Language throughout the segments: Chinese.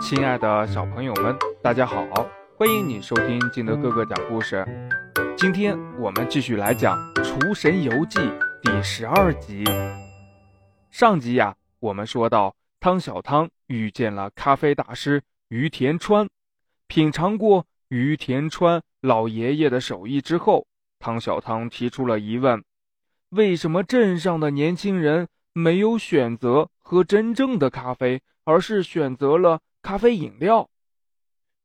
亲爱的小朋友们，大家好！欢迎你收听金德哥哥讲故事。今天我们继续来讲《厨神游记》第十二集。上集呀，我们说到汤小汤遇见了咖啡大师于田川，品尝过于田川老爷爷的手艺之后，汤小汤提出了疑问：为什么镇上的年轻人没有选择喝真正的咖啡，而是选择了？咖啡饮料，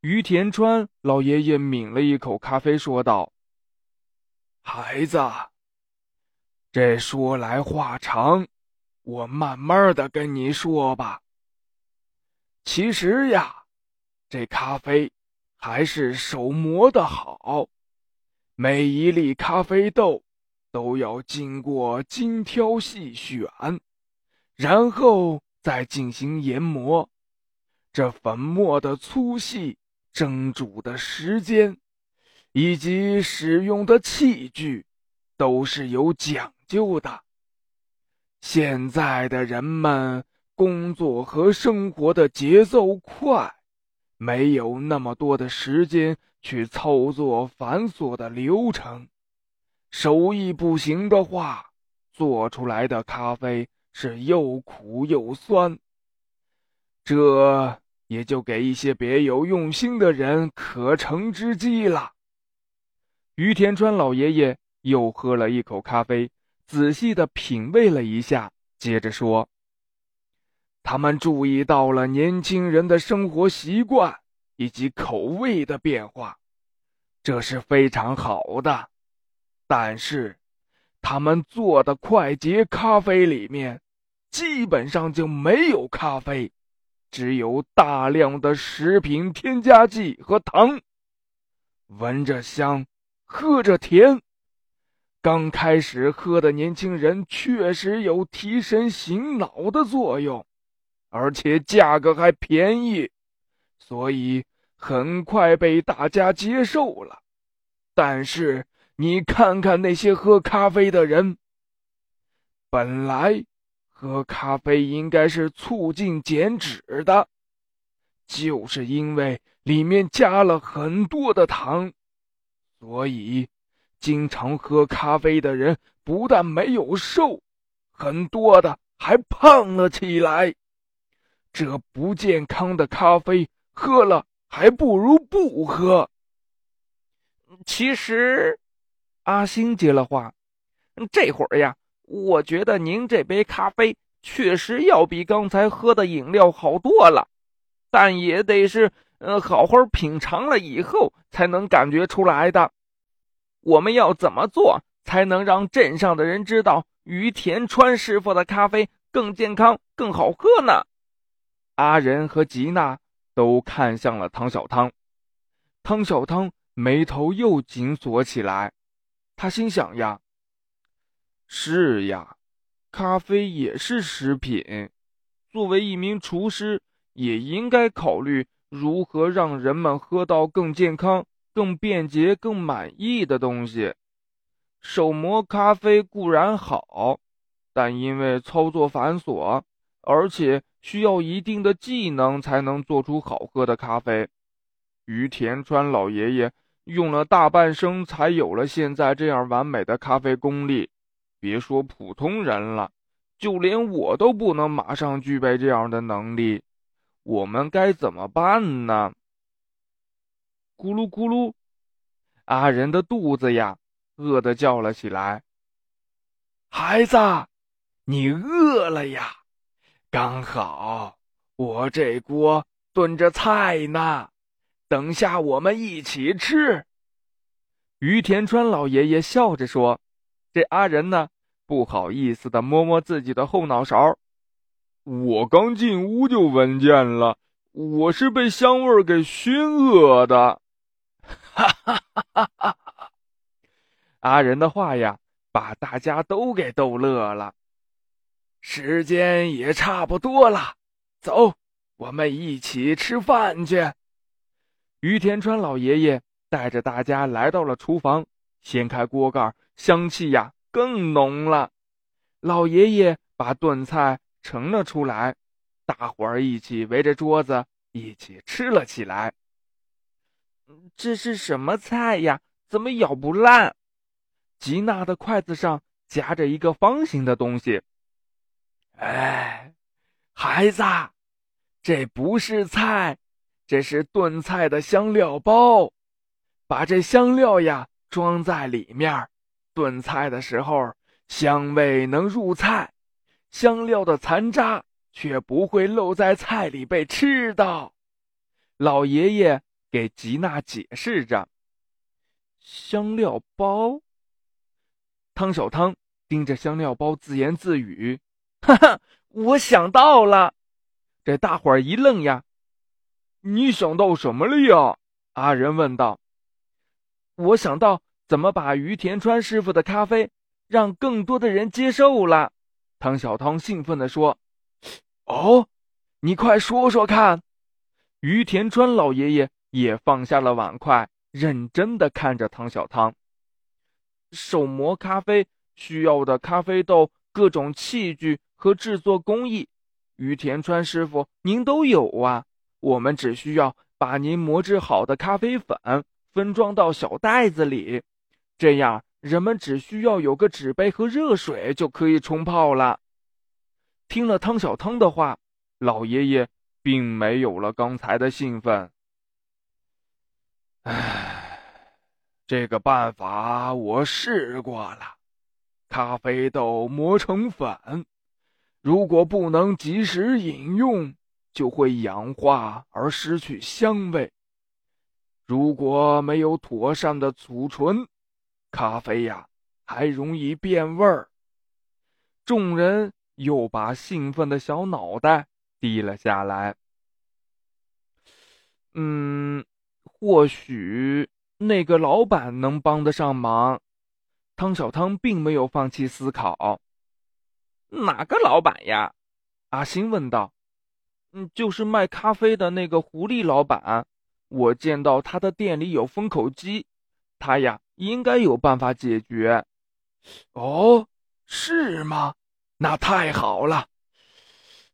于田川老爷爷抿了一口咖啡，说道：“孩子，这说来话长，我慢慢的跟你说吧。其实呀，这咖啡还是手磨的好，每一粒咖啡豆都要经过精挑细选，然后再进行研磨。”这粉末的粗细、蒸煮的时间，以及使用的器具，都是有讲究的。现在的人们工作和生活的节奏快，没有那么多的时间去操作繁琐的流程。手艺不行的话，做出来的咖啡是又苦又酸。这。也就给一些别有用心的人可乘之机了。于田川老爷爷又喝了一口咖啡，仔细的品味了一下，接着说：“他们注意到了年轻人的生活习惯以及口味的变化，这是非常好的。但是，他们做的快捷咖啡里面，基本上就没有咖啡。”只有大量的食品添加剂和糖，闻着香，喝着甜。刚开始喝的年轻人确实有提神醒脑的作用，而且价格还便宜，所以很快被大家接受了。但是你看看那些喝咖啡的人，本来。喝咖啡应该是促进减脂的，就是因为里面加了很多的糖，所以经常喝咖啡的人不但没有瘦，很多的还胖了起来。这不健康的咖啡喝了还不如不喝。其实，阿星接了话，这会儿呀。我觉得您这杯咖啡确实要比刚才喝的饮料好多了，但也得是呃好好品尝了以后才能感觉出来的。我们要怎么做才能让镇上的人知道于田川师傅的咖啡更健康、更好喝呢？阿仁和吉娜都看向了汤小汤，汤小汤眉头又紧锁起来，他心想呀。是呀，咖啡也是食品。作为一名厨师，也应该考虑如何让人们喝到更健康、更便捷、更满意的东西。手磨咖啡固然好，但因为操作繁琐，而且需要一定的技能才能做出好喝的咖啡。于田川老爷爷用了大半生，才有了现在这样完美的咖啡功力。别说普通人了，就连我都不能马上具备这样的能力。我们该怎么办呢？咕噜咕噜，阿仁的肚子呀，饿得叫了起来。孩子，你饿了呀？刚好我这锅炖着菜呢，等下我们一起吃。于田川老爷爷笑着说：“这阿仁呢？”不好意思的摸摸自己的后脑勺，我刚进屋就闻见了，我是被香味给熏饿的。哈哈哈哈哈！阿仁的话呀，把大家都给逗乐了。时间也差不多了，走，我们一起吃饭去。于田川老爷爷带着大家来到了厨房，掀开锅盖，香气呀。更浓了，老爷爷把炖菜盛了出来，大伙儿一起围着桌子一起吃了起来。这是什么菜呀？怎么咬不烂？吉娜的筷子上夹着一个方形的东西。哎，孩子，这不是菜，这是炖菜的香料包。把这香料呀装在里面，炖菜的时候香味能入菜，香料的残渣却不会漏在菜里被吃到。老爷爷给吉娜解释着。香料包。汤小汤盯着香料包自言自语：“哈哈，我想到了。”这大伙儿一愣呀。你想到什么了呀？阿仁问道。我想到怎么把于田川师傅的咖啡让更多的人接受了，汤小汤兴奋地说：“哦，你快说说看。”于田川老爷爷也放下了碗筷，认真的看着汤小汤。手磨咖啡需要的咖啡豆、各种器具和制作工艺，于田川师傅您都有啊。我们只需要把您磨制好的咖啡粉。分装到小袋子里，这样人们只需要有个纸杯和热水就可以冲泡了。听了汤小汤的话，老爷爷并没有了刚才的兴奋。唉，这个办法我试过了，咖啡豆磨成粉，如果不能及时饮用，就会氧化而失去香味。如果没有妥善的储存，咖啡呀还容易变味儿。众人又把兴奋的小脑袋低了下来。嗯，或许那个老板能帮得上忙。汤小汤并没有放弃思考。哪个老板呀？阿星问道。嗯，就是卖咖啡的那个狐狸老板。我见到他的店里有封口机，他呀应该有办法解决。哦，是吗？那太好了。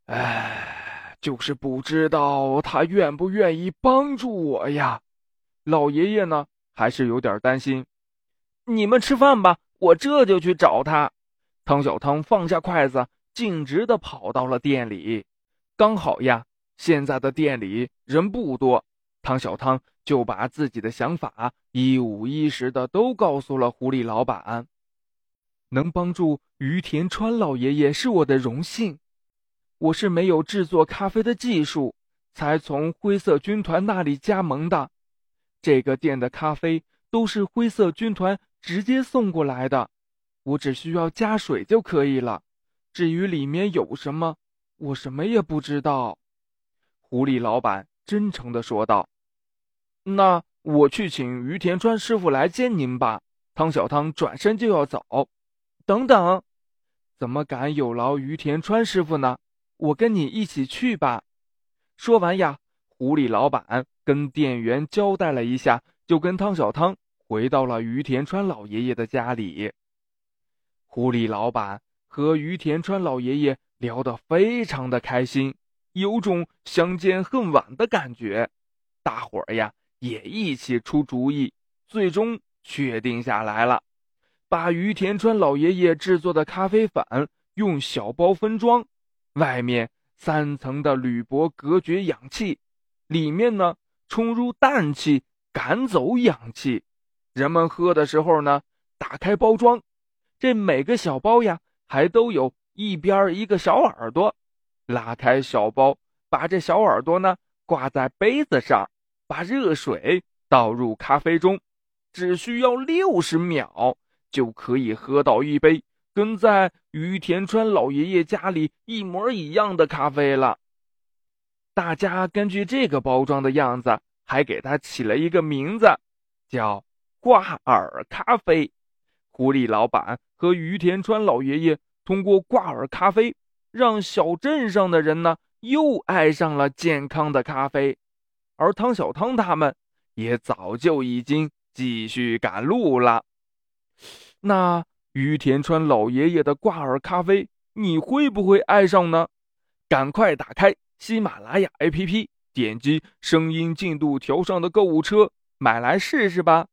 哎，就是不知道他愿不愿意帮助我呀。老爷爷呢，还是有点担心。你们吃饭吧，我这就去找他。汤小汤放下筷子，径直的跑到了店里。刚好呀，现在的店里人不多。汤小汤就把自己的想法一五一十的都告诉了狐狸老板。能帮助于田川老爷爷是我的荣幸。我是没有制作咖啡的技术，才从灰色军团那里加盟的。这个店的咖啡都是灰色军团直接送过来的，我只需要加水就可以了。至于里面有什么，我什么也不知道。狐狸老板真诚的说道。那我去请于田川师傅来接您吧。汤小汤转身就要走，等等，怎么敢有劳于田川师傅呢？我跟你一起去吧。说完呀，狐狸老板跟店员交代了一下，就跟汤小汤回到了于田川老爷爷的家里。狐狸老板和于田川老爷爷聊得非常的开心，有种相见恨晚的感觉。大伙儿呀。也一起出主意，最终确定下来了，把于田川老爷爷制作的咖啡粉用小包分装，外面三层的铝箔隔绝氧气，里面呢充入氮气赶走氧气。人们喝的时候呢，打开包装，这每个小包呀还都有一边一个小耳朵，拉开小包，把这小耳朵呢挂在杯子上。把热水倒入咖啡中，只需要六十秒就可以喝到一杯跟在于田川老爷爷家里一模一样的咖啡了。大家根据这个包装的样子，还给它起了一个名字，叫“挂耳咖啡”。狐狸老板和于田川老爷爷通过挂耳咖啡，让小镇上的人呢又爱上了健康的咖啡。而汤小汤他们也早就已经继续赶路了。那于田川老爷爷的挂耳咖啡，你会不会爱上呢？赶快打开喜马拉雅 APP，点击声音进度条上的购物车，买来试试吧。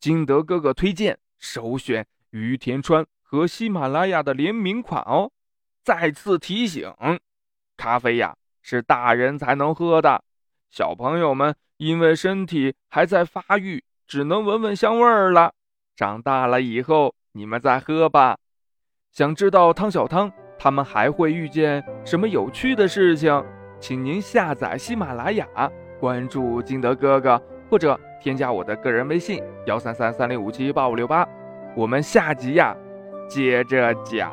金德哥哥推荐，首选于田川和喜马拉雅的联名款哦。再次提醒，咖啡呀是大人才能喝的，小朋友们因为身体还在发育，只能闻闻香味儿了。长大了以后，你们再喝吧。想知道汤小汤他们还会遇见什么有趣的事情？请您下载喜马拉雅，关注金德哥哥，或者添加我的个人微信幺三三三零五七八五六八。我们下集呀，接着讲。